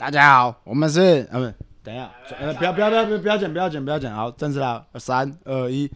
大家好，我们是呃，等一下，呃不要不要不要不要不要剪不要剪不要剪，好，正式了，三二一。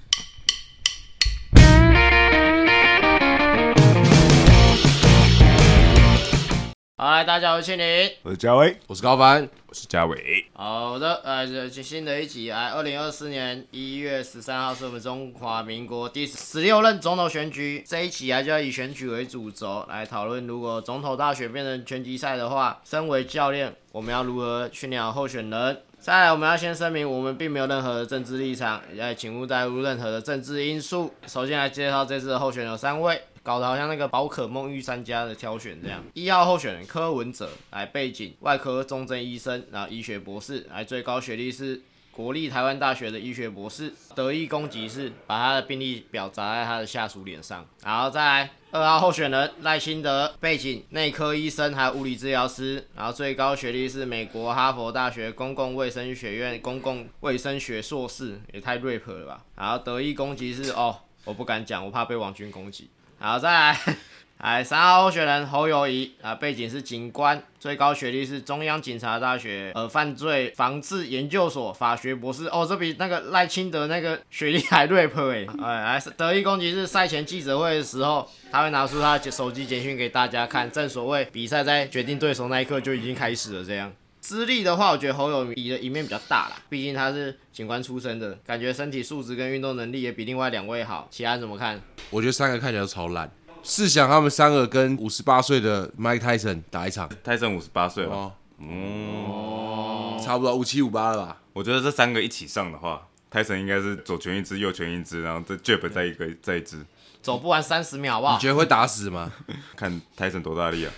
好，来，大家好，我是庆林。我是嘉威，我是高凡，我是嘉伟，好的，呃，新的一集，来，二零二四年一月十三号是我们中华民国第十六任总统选举。这一期啊，就要以选举为主轴来讨论，如果总统大选变成拳击赛的话，身为教练，我们要如何训练好候选人？再来，我们要先声明，我们并没有任何的政治立场，也请勿带入任何的政治因素。首先来介绍这次的候选人有三位。搞得好像那个宝可梦御三家的挑选这样。一号候选人柯文哲，来背景外科重症医生，然后医学博士，来最高学历是国立台湾大学的医学博士。得意攻击是把他的病历表砸在他的下属脸上。然后再来二号候选人赖清德，背景内科医生，还有物理治疗师，然后最高学历是美国哈佛大学公共卫生学院公共卫生学硕士，也太 rap 了吧。然后得意攻击是哦，我不敢讲，我怕被王军攻击。好，再来，来三号候选人侯友谊啊，背景是警官，最高学历是中央警察大学呃犯罪防治研究所法学博士。哦，这比那个赖清德那个学历还 rap 哎！哎，来得意攻击是赛前记者会的时候，他会拿出他手机简讯给大家看。正所谓比赛在决定对手那一刻就已经开始了。这样资历的话，我觉得侯友谊的一面比较大啦，毕竟他是警官出身的，感觉身体素质跟运动能力也比另外两位好。其他人怎么看？我觉得三个看起来都超烂。试想他们三个跟五十八岁的 Mike Tyson 打一场，泰森五十八岁了，哦，哦，差不多五七五八了吧？我觉得这三个一起上的话，泰森应该是左拳一只，右拳一只，然后这 jab 再一个再一支，走不完三十秒，好不好你？觉得会打死吗？看泰森多大力啊，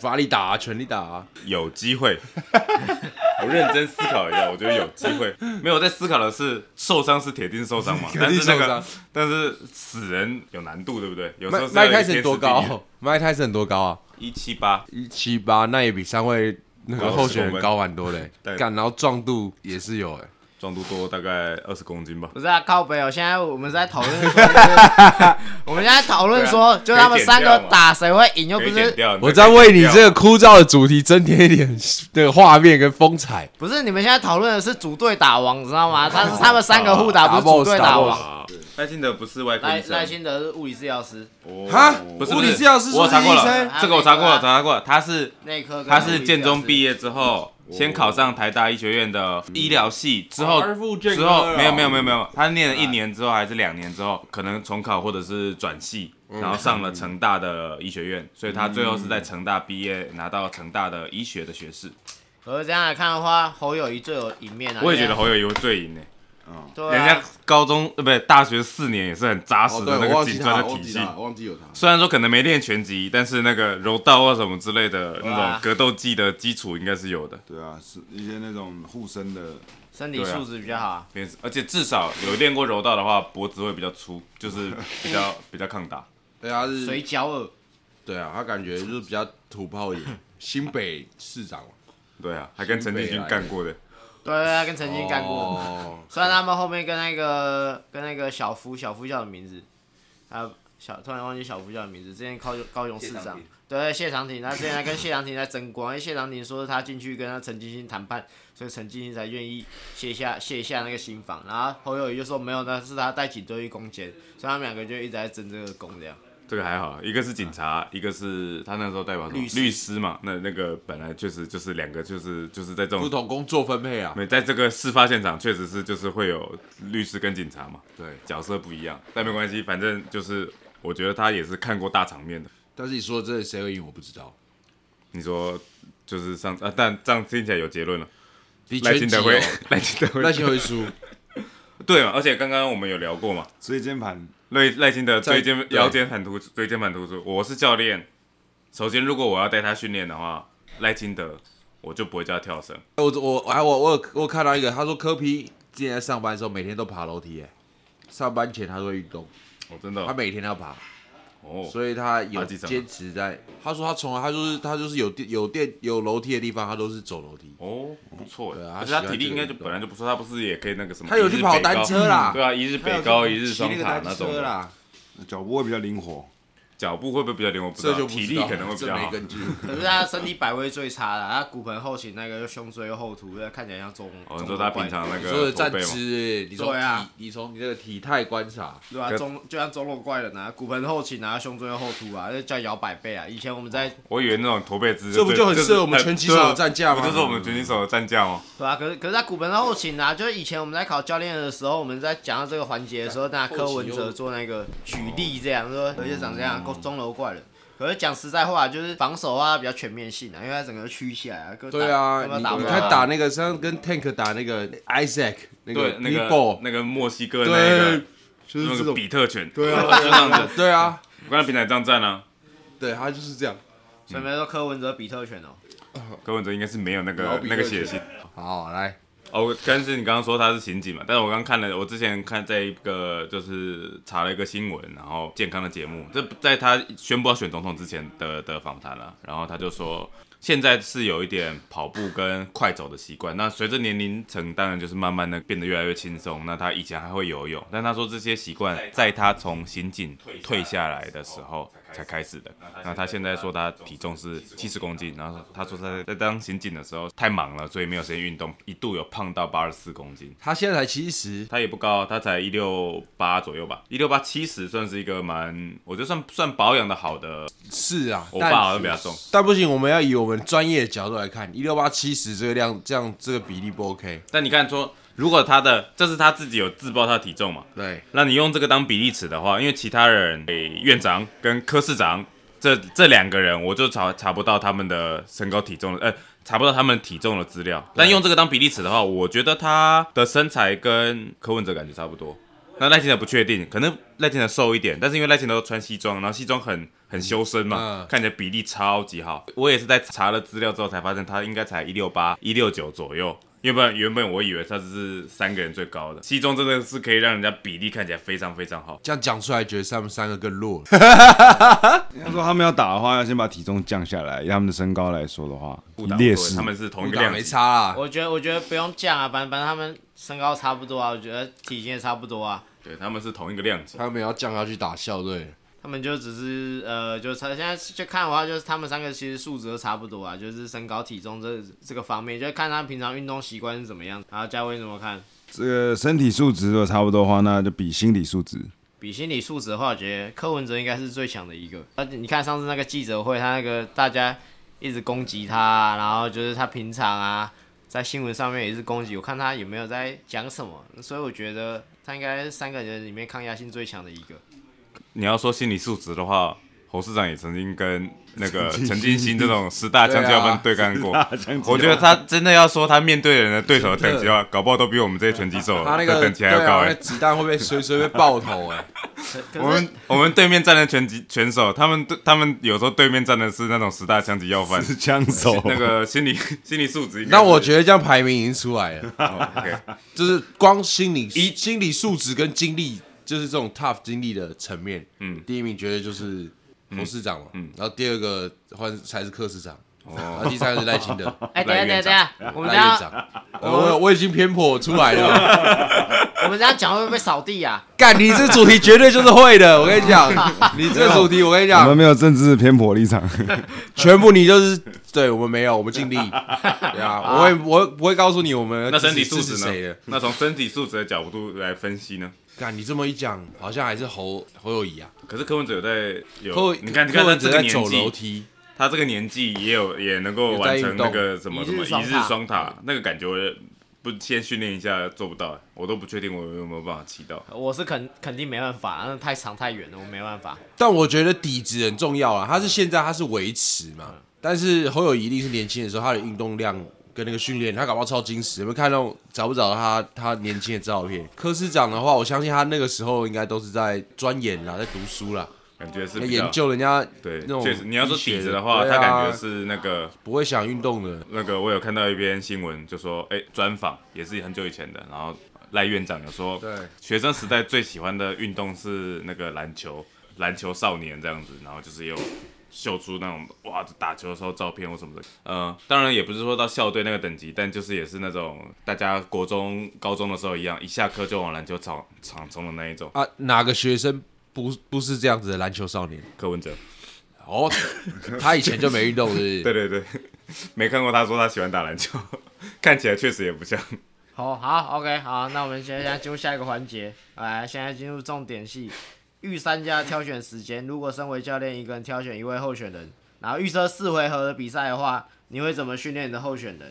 法力打啊，全力打啊！有机会。我认真思考一下，我觉得有机会。没有我在思考的是受伤是铁定受伤嘛，但定是那个受伤但是死人有难度，对不对？有时候 Mike Mike Tyson 多高？Mike Tyson 多高啊？一七八，一七八，那也比三位那个候选人10公分高蛮多的。对干，然后壮度也是有哎。壮度多大概二十公斤吧。不是啊，靠北哦！现在我们是在讨论 我们现在讨论说，就他们三个打谁会赢，又不是我在为你这个枯燥的主题增添一点那个画面跟风采。不是你们现在讨论的是组队打王，你知道吗？他是 他们三个互打，不是组队打王。啊，赖清德不是外科医生赖赖，清德是物理治疗师，哦哈不是物理治疗师我查过是医生了，这个我查过了，查过了，他是内科他是建中毕业，业之后，先考上台大医学院的医疗系，之后之后没有没有没有没有，他念了一年之后还是两年之后，可能重考或者是转系，然后上了成大的医学院，所以他最后是在成大毕业，拿到成大的医学的学士。而这样来看的话，侯友谊最有赢面啊。我也觉得侯友谊会最赢呢，对人家啊，高中呃不对大学四年也是很扎实的那个警我忘记他，专的体系。虽然说可能没练拳击，但是那个柔道或什么之类的那对啊种格斗技的基础应该是有的。对啊，是一些那种护身的，身体素质比较好啊。而且至少有练过柔道的话，脖子会比较粗，就是比较 比较抗打。对，啊是水饺耳，对啊，他感觉就是比较土炮一点。新北市长对啊，还跟陈进军干过的。对啊，跟陈金干过。哦 虽然他们后面跟那个跟那个小夫小夫叫什么名字？啊，小突然忘记小夫叫什么名字。之前高雄高雄市长，对谢长廷，他之前还跟谢长廷在争光，因为谢长廷说他进去跟他陈金星谈判，所以陈金星才愿意卸下卸下那个心防。然后侯友谊就说没有，那是他带警队去攻坚，所以他们两个就一直在争这个功这样。这个还好，一个是警察，一个是他那时候代表什么律师律师嘛。那那个本来确实就是两个，就是就是在这种不同工作分配啊。没在这个事发现场，确实是就是会有律师跟警察嘛，对，角色不一样，但没关系，反正就是我觉得他也是看过大场面的。但是你说这谁会赢，我不知道。你说就是上啊，但这样听起来有结论了，赖清德会哦，赖清德会赖清德会输。对嘛？而且刚刚我们有聊过嘛，椎间盘赖赖清德在椎间腰间盘突出，椎间盘突出。我是教练，首先如果我要带他训练的话，赖清德我就不会叫他跳绳。我我我还我我有我有看到一个，他说科批之前在上班的时候每天都爬楼梯，哎，上班前他都会运动，哦，真的哦他每天都要爬，哦，所以他有坚持在。他说他从来他就是他就是有电有电有楼梯的地方，他都是走楼梯。哦，不错对啊，而且他体力应该就本来就不错，他不是也可以那个什么？他有去跑单车啦对啊，一日北高，一日双塔那种。脚步会比较灵活，脚步会不会比较灵活？不知道，这就体力可能会比较好。没根据。可是他身体摆位最差的，他骨盆后倾那个又胸椎又后凸，看起来像中。哦，你说他平常那你说的站个驼背吗？姿，你说对啊，你从你这个体态观察，对啊、中就像中国怪人啊，骨盆后倾啊，胸椎又后凸啊，就叫摇摆背啊。以前我们在我以为那种驼背姿势，这不就很适合我们拳击手的站架吗不就是我们拳击手的站架吗？对啊，可是可是他骨盆后倾啊，就是以前我们在考教练的时候，我们在讲到这个环节的时候，那柯文哲做那个举例，这样说，而且长这样，够钟楼怪人。可是讲实在话，就是防守啊比较全面性啊，因为他整个曲起来啊。对啊，你看打那个像跟 Tank 打那个 Isaac 那个，那个那个墨西哥那个，就是那个，比特犬，对 就这样子。对啊，我刚才平台这样站啊，对他就是这样。所以没说柯文哲比特犬哦。柯文哲应该是没有那个那个血性。好，来，哦，但是你刚刚说他是刑警嘛？但是我刚看了，我之前看在一个就是查了一个新闻，然后健康的节目，这在他宣布要选总统之前的的访谈了，然后他就说。现在是有一点跑步跟快走的习惯，那随着年龄层，当然就是慢慢的变得越来越轻松。那他以前还会游泳，但他说这些习惯在他从刑警退下来的时候才开始的。那他现在说他体重是七十公斤，然后他说他在在当刑警的时候太忙了，所以没有时间运动，一度有胖到八十四公斤。他现在才七十，他也不高，他才一六八左右吧，一六八七十算是一个蛮，我觉得算算保养的好的是啊，我爸好像比较重。但不行，我们要以我们专业的角度来看，一六八七十这个量，这样这个比例不 OK。但你看说，如果他的这是他自己有自报他的体重嘛，对，那你用这个当比例尺的话，因为其他人，诶、院长跟科室长这这两个人，我就查查不到他们的身高体重的，呃，查不到他们体重的资料。但用这个当比例尺的话，我觉得他的身材跟柯文哲感觉差不多。那赖清德不确定，可能赖清德瘦一点，但是因为赖清德都穿西装，然后西装很很修身嘛，嗯看起来比例超级好。我也是在查了资料之后才发现，他应该才一六八、一六九左右。要不然原本我以为他只是三个人最高的，西中真的是可以让人家比例看起来非常非常好。这样讲出来，觉得他们三个更弱。他说他们要打的话，要先把体重降下来，以他们的身高来说的话，不打无劣势他。们是同一个量没。差啦，我觉得我觉得不用降啊，反正反正他们身高差不多啊，我觉得体型也差不多啊。对，他们是同一个量级。他们也要降下去打校队。他们就只是呃，就他现在就看的话，就是他们三个其实素质都差不多啊，就是身高体重这这个方面，就看他平常运动习惯是怎么样。然后嘉威怎么看？这个身体素质如果差不多的话，那就比心理素质。比心理素质的话，我觉得柯文哲应该是最强的一个。而且你看上次那个记者会，他那个大家一直攻击他，然后就是他平常啊，在新闻上面也是攻击，我看他有没有在讲什么，所以我觉得他应该是三个人里面抗压性最强的一个。你要说心理素质的话，侯市长也曾经跟那个 陈金星这种十大枪击要犯对干过。我觉得他真的要说他面对人的对手的等级的话，搞不好都比我们这些拳击手的他那个等级还要高哎、对啊那子弹会不会随随便爆头哎？我们我们对面站的拳击拳手，他们对他们有时候对面站的是那种十大枪击要犯，是枪手，那个心理心理素质。那我觉得这样排名已经出来了，哦 OK，就是光心理一心理素质跟精力，就是这种 tough 经历的层面，嗯。第一名绝对就是侯市长嘛，嗯。然后第二个换才是柯市长，然哦，后第三个是赖清德，哎、等一下等一下等一下，我们赖这样院长，呃我我已经偏颇出来了，我们这样讲会不会被扫地啊？干你这主题绝对就是会的，我跟你讲，你这主题我跟你我们讲，没有政治偏颇立场。全部你就是对我们没有，我们尽力，对啊，我会我会不会告诉你我们那身体支持素质谁的。呢？？那从身体素质的角度来分析呢？干你这么一讲，好像还是侯侯友谊啊，可是柯文哲有在有柯，你看你柯看他这个文哲在走年纪，楼梯，他这个年纪也有也能够有在完成运动那个什么一什么一日日双塔。双塔，那个感觉我不先训练一下做不到，我都不确定我有没有办法骑到。我是肯肯定没办法，那太长太远了，我没办法。但我觉得底子很重要啊，他是现在他是维持嘛，但是侯友谊一定是年轻的时候，他的运动量跟那个训练，他搞不好超精实。有没有看到找不找到他他年轻的照片？科师长的话，我相信他那个时候应该都是在钻研啦，在读书啦，感觉是研究人家对那，种确实你要说底子的话，啊他感觉是那个不会想运动的。那个，我有看到一篇新闻，就说哎专访也是很久以前的，然后赖院长有说，对，学生时代最喜欢的运动是那个篮球，篮球少年这样子，然后就是有秀出那种哇打球的时候照片或什么的。呃，当然也不是说到校队那个等级，但就是也是那种大家国中、高中的时候一样，一下课就往篮球场场冲的那一种。啊，哪个学生不不是这样子的篮球少年。柯文哲，哦，他以前就没运动，是不是？对对对，没看过他说他喜欢打篮球，看起来确实也不像。好好，OK，好，那我们现在进入下一个环节，来，现在进入重点戏，预三家挑选时间。如果身为教练，一个人挑选一位候选人，然后预设四回合的比赛的话，你会怎么训练你的候选人？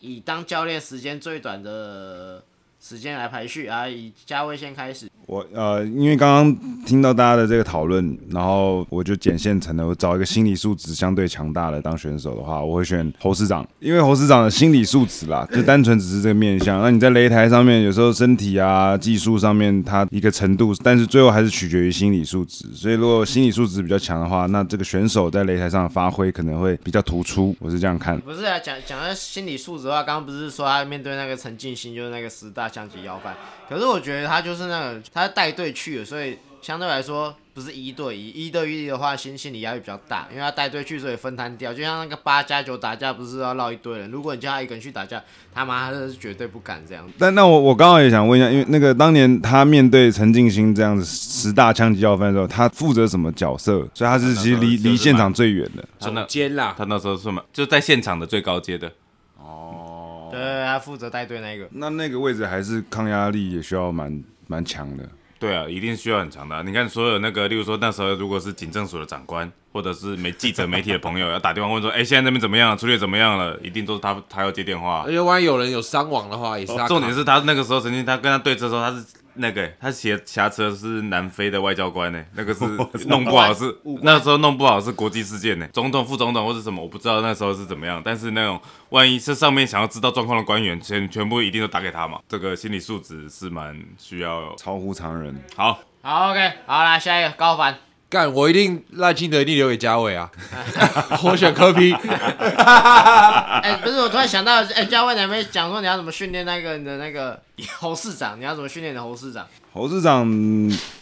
以当教练时间最短的时间来排序啊，以嘉威先开始。我呃，因为刚刚听到大家的这个讨论，然后我就捡现成的，我找一个心理素质相对强大的当选手的话，我会选侯市长，因为侯市长的心理素质啦，就单纯只是这个面相。那你在擂台上面，有时候身体啊、技术上面，他一个程度，但是最后还是取决于心理素质。所以如果心理素质比较强的话，那这个选手在擂台上的发挥可能会比较突出。我是这样看。不是啊，讲讲到心理素质的话，刚刚不是说他面对那个陈静心，就是那个十大象棋要犯。可是我觉得他就是那个他带队去了，所以相对来说不是一对一，一对一的话心心理压力比较大，因为他带队去，所以分摊掉。就像那个八加九打架，不是要绕一堆人，如果你叫他一个人去打架，他妈他是绝对不敢这样子。但那我我刚好也想问一下，因为那个当年他面对陈静心这样子十大枪击要犯的时候，他负责什么角色？所以他是其实离离现场最远的。他那总监啦，他那时候是嘛，就在现场的最高阶的。哦对，他负责带队那个。那那个位置还是抗压力也需要蛮蛮强的。对啊，一定需要很强的啊、你看，所有那个，例如说那时候如果是警政署的长官，或者是媒记者、媒体的朋友要打电话问说，哎、现在那边怎么样了？处理怎么样了？一定都是他他要接电话而。且万一有人有伤亡的话，也是他、哦重点是他那个时候曾经他跟他对峙的时候，他是那个他挟挟持的是南非的外交官呢，那个是弄不好是 那时候弄不好是国际事件呢，总统、副总统或者什么我不知道那时候是怎么样，但是那种万一是上面想要知道状况的官员，全全部一定都打给他嘛，这个心理素质是蛮需要。超乎常人。好，好，OK，好，来下一个高凡。干，我一定赖清德一定留给嘉伟啊，我选科比。哎、不是，我突然想到，哎、嘉伟，你还没讲说你要怎么训练那个你的那个 侯市长？你要怎么训练你的侯市长？侯市长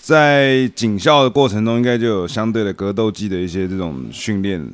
在警校的过程中，应该就有相对的格斗技的一些这种训练，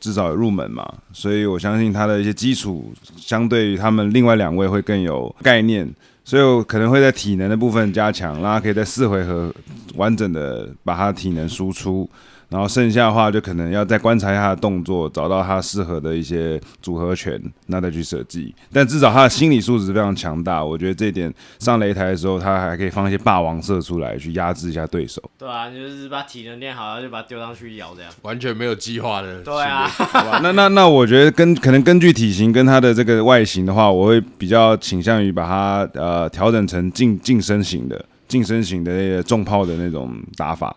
至少有入门嘛，所以我相信他的一些基础，相对于他们另外两位会更有概念，所以我可能会在体能的部分加强，让他可以在四回合完整的把他的体能输出。然后剩下的话，就可能要再观察一下他的动作，找到他适合的一些组合拳，那再去设计。但至少他的心理素质非常强大，我觉得这一点上擂台的时候，他还可以放一些霸王色出来，去压制一下对手。对啊，就是把体能练好，然后就把它丢上去咬这样。完全没有计划的。对啊，，那那那我觉得根可能根据体型跟他的这个外形的话，我会比较倾向于把它呃调整成近近身型的近身型的那个重炮的那种打法。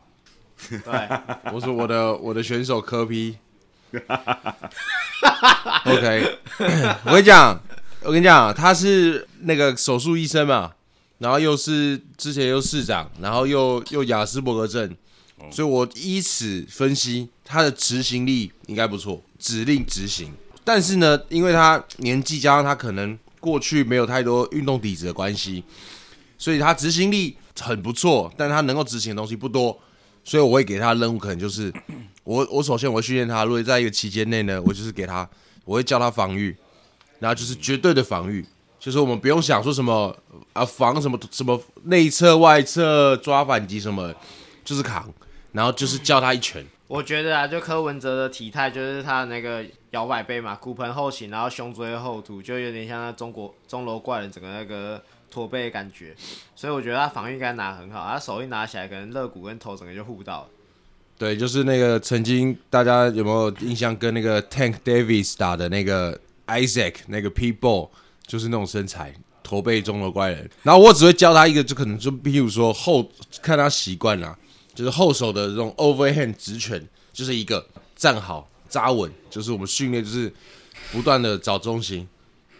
对，我说我的我的选手科皮。OK，我跟你讲，我跟你讲，他是那个手术医生嘛，然后又是之前又市长，然后又又雅斯伯格症，所以我依此分析他的执行力应该不错，指令执行。但是呢，因为他年纪加上他可能过去没有太多运动底子的关系，所以他执行力很不错，但他能够执行的东西不多。所以我会给他任务，可能就是我我首先我会训练他，如果在一个期间内呢，我就是给他，我会教他防御，然后就是绝对的防御，就是我们不用想说什么啊防什么什么内侧外侧抓反击什么，就是扛，然后就是教他一拳，我觉得啊，就柯文哲的体态，就是他的那个摇摆背嘛，骨盆后倾，然后胸椎后凸，就有点像那中国钟楼怪人整个那个驼背的感觉。所以我觉得他防御应该拿很好，他手一拿起来，可能肋骨跟头整个就护不到。对，就是那个曾经大家有没有印象跟那个 Tank Davis 打的那个 Isaac 那个 P Ball，就是那种身材。驼背中的怪人，然后我只会教他一个，就可能就比如说后看他习惯啦，就是后手的这种 overhand 直拳，就是一个站好扎稳，就是我们训练就是不断的找中心，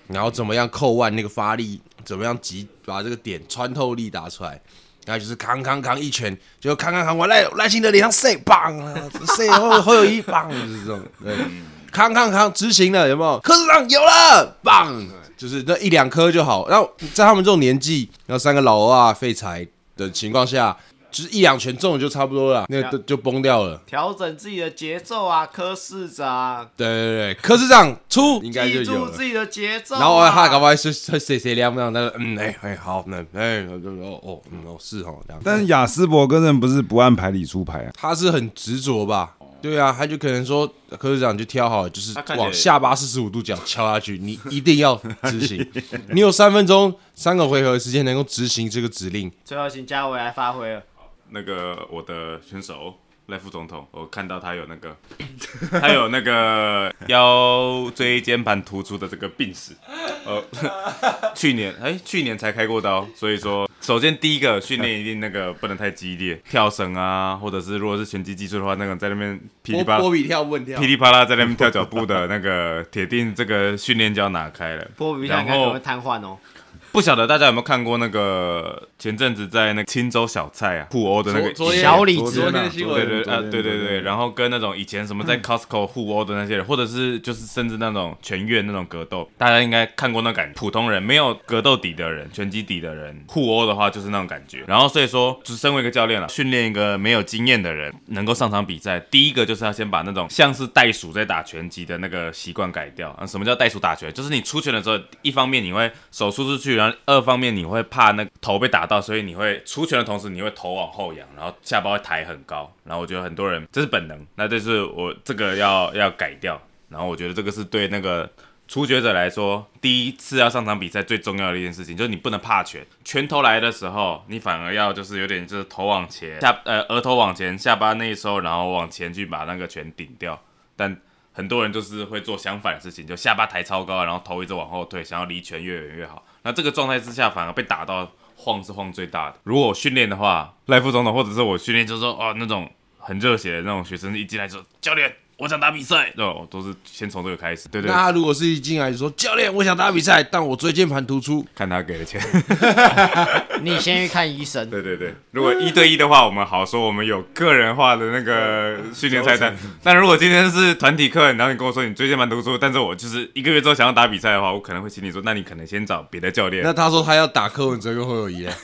然后怎么样扣腕那个发力，怎么样击把这个点穿透力打出来，然后就是扛扛扛一拳，就扛扛扛完赖赖清德脸上塞棒塞后后有一棒，就是这种对，扛扛扛执行了有没有？科室长有了棒，就是那一两颗就好。然后在他们这种年纪，然后三个老欧啊废柴的情况下，就是一两拳中了就差不多了，那个就就崩掉了。调整自己的节奏啊，柯市长，对对对，柯市长出应该就记有了。住自己的节奏啊、然后他搞不好是是谁谁亮亮，那个嗯哎哎好那哎哦哦嗯哦是哦这样，但是雅斯伯格人不是不按牌理出牌啊？他是很执着吧？对啊，他就可能说柯市长就挑好了，就是往下巴四十五度角敲下去，你一定要执行，你有三分钟三个回合的时间能够执行这个指令。最后请嘉伟来发挥了。那个我的选手赖副总统，我看到他有那个，他有那个腰椎间盘突出的这个病史，呃，去年哎、去年才开过刀，所以说首先第一个训练一定那个不能太激烈，跳绳啊，或者是如果是拳击技术的话，那个在那边噼里啪啦波波比跳问跳噼，里啪啦在那边跳脚步的那个，铁定这个训练就要拿开了。波比赛然后可能会瘫痪哦。不晓得大家有没有看过那个前阵子在那个青州小菜啊互殴的那个小李子对闻，对对，呃，对对对，然后跟那种以前什么在 Costco 互殴的那些人，或者是就是甚至那种全院那种格斗，大家应该看过那感觉。普通人没有格斗底的人，拳击底的人互殴的话，就是那种感觉。然后所以说，就是身为一个教练了，训练一个没有经验的人能够上场比赛，第一个就是要先把那种像是袋鼠在打拳击的那个习惯改掉。啊，什么叫袋鼠打拳？就是你出拳的时候，一方面你会手出出去，然后二方面你会怕那头被打到，所以你会出拳的同时，你会头往后仰，然后下巴会抬很高。然后我觉得很多人这是本能，那这是我这个要要改掉。然后我觉得这个是对那个初学者来说，第一次要上场比赛最重要的一件事情，就是你不能怕拳。拳头来的时候，你反而要就是有点就是头往前，下呃额头往前，下巴内收，然后往前去把那个拳顶掉。但很多人就是会做相反的事情，就下巴抬超高，然后头一直往后退，想要离拳越远越好。那这个状态之下，反而被打到晃是晃最大的。如果我训练的话，赖副总统或者是我训练，就是说哦那种很热血的那种学生一进来就说教练，我想打比赛，哦，都是先从这个开始。对对那他如果是一进来就说教练，我想打比赛，但我椎间盘突出，看他给的钱。你先去看医生。对对对，如果一对一的话，我们好说我们有个人化的那个训练菜单。但如果今天是团体课，然后你跟我说你椎间盘突出，但是我就是一个月之后想要打比赛的话，我可能会请你说，那你可能先找别的教练。那他说他要打柯文哲跟侯友谊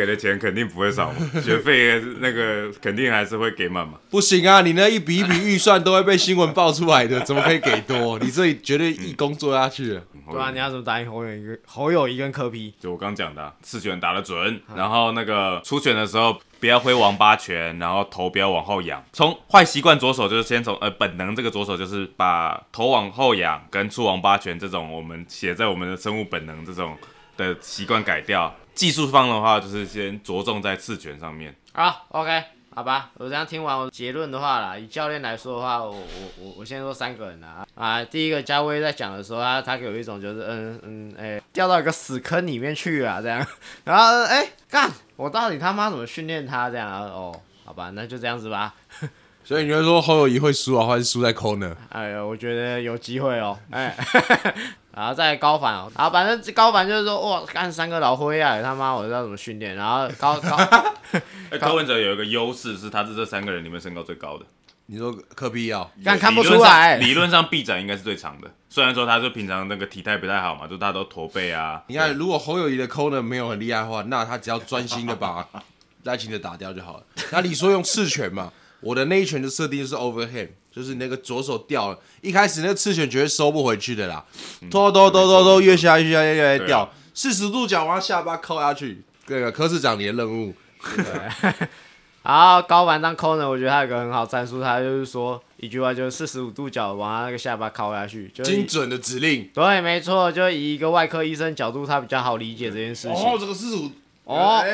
给的钱肯定不会少嘛，学费那个肯定还是会给满嘛。不行啊，你那一笔一笔预算都会被新闻爆出来的，怎么可以给多？你这里绝对义工做下去了。对啊，你要怎么打赢侯友谊跟侯友谊跟柯 P？就我刚讲的啊，刺拳打得准，然后那个初选的时候不要挥王八拳，然后头不要往后仰。从坏习惯着手，就是先从呃本能这个着手，就是把头往后仰跟出王八拳这种我们写在我们的生物本能这种的习惯改掉。技术方的话，就是先着重在刺拳上面。好，OK，好吧，我这样听完我结论的话啦，以教练来说的话，我我我我先说三个人啦啊，第一个嘉威在讲的时候，他他给我一种就是嗯嗯哎、掉到一个死坑里面去啊这样，然后哎干、我到底他妈怎么训练他这样？啊哦，好吧，那就这样子吧，所以你会说侯友谊会输啊，还是输在 corner？哎呀，我觉得有机会哦，哎，然后再高反哦，然后反正高反就是说哇干三个老灰啊，他妈我知道怎么训练，然后高高。哎，柯文哲有一个优势是他是这三个人里面身高最高的，你说科比啊？但看不出来理论上臂展应该是最长的，虽然说他就平常那个体态不太好嘛，就大家都驼背啊。你看，如果侯友谊的 corner 没有很厉害的话，那他只要专心的把赖清德打掉就好了。那你说用刺拳嘛？我的那一拳的设定就是 overhand，就是你那个左手掉了，一开始那个刺拳绝对收不回去的啦，拖拖拖拖拖越下越下越下越掉，四十度角往下巴扣下去。这个柯市长你的任务，然后高反当科长我觉得他有个很好战术，他就是说一句话，就是四十五度角往他那个下巴靠下去，就精准的指令。对，没错，就以一个外科医生角度，他比较好理解这件事情。哦，这个四十五，哦！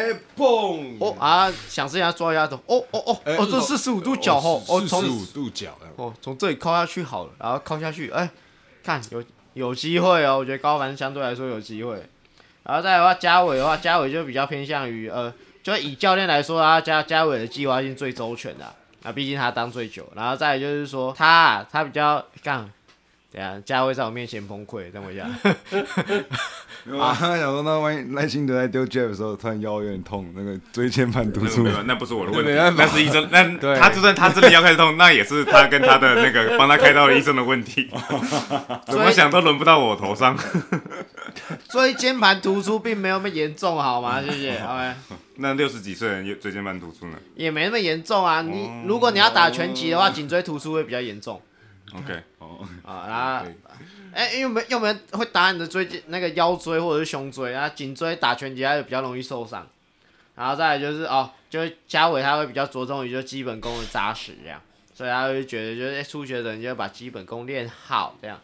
哦啊，想是人家抓一下头，哦哦哦哎哦，这四十五度角哦，四十五度角。哦从这里靠下去好了，然后靠下去，哎，看有有机会哦，我觉得高凡相对来说有机会。然后再来的话，嘉伟的话，嘉伟就比较偏向于呃，就以教练来说啊，嘉嘉伟的计划性最周全的啊，啊毕竟他当最久。然后再来就是说他啊他比较干，等一下嘉伟在我面前崩溃，等我一下。啊，想说那万一赖清德在丢 Jeff 的时候，突然腰有点痛，那个椎间盘突出那不是我的问题，那是医生。那他就算他真的要开始痛，那也是他跟他的那个帮他开刀的医生的问题。怎么想都轮不到我头上。椎间盘突出并没有那么严重，好吗？谢谢。OK，那六十几岁的人椎间盘突出呢也没那么严重啊。你如果你要打拳击的话，颈椎突出会比较严重？OK，哦，啊。然后，哎，有没有有没有会打你的椎间那个腰椎或者是胸椎啊？颈椎打拳击还比较容易受伤。然后再来就是哦，就是嘉伟他会比较着重于就基本功的扎实这样，所以他会觉得就是初学者你就把基本功练好这样。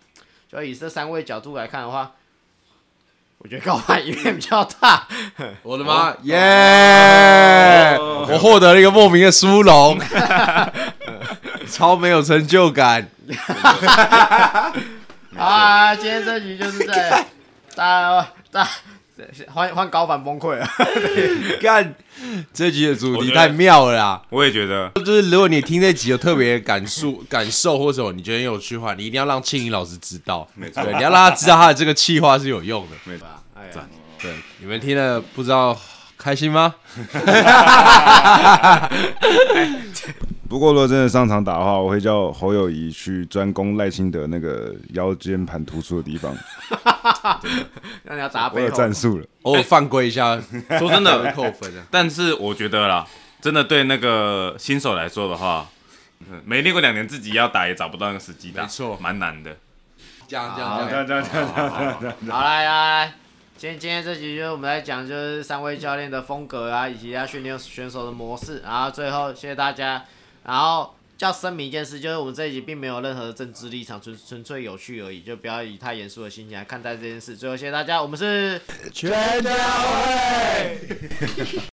就以这三位角度来看的话，我觉得高攀影面比较大。我的妈耶！我获得了一个莫名的殊荣，超没有成就感。啊，今天这局就是在 大大换换高反崩溃了。干，这集的主题太妙了啦！我也觉得，就是如果你听这集有特别感受、感受或者你觉得很有趣的话，你一定要让庆怡老师知道。没错，你要让他知道他的这个气话是有用的。没错，赞。对，你们听了不知道开心吗？不过，如果真的上场打的话，我会叫侯友谊去专攻赖清德那个腰间盘突出的地方。那你要打我有战术了，偶 尔犯规一下，说真的扣分啊。但是我觉得啦，真的对那个新手来说的话，没练过两年，自己要打也找不到那个时机打，没错，蛮难的。这样这样这样这样这样这样这样。好来来，今天今天这集就是我们来讲就是三位教练的风格啊，以及他训练选手的模式。然后最后谢谢大家。然后要声明一件事，就是我们这一集并没有任何的政治立场，纯纯粹有趣而已，就不要以太严肃的心情来看待这件事。最后谢谢大家，我们是全家会。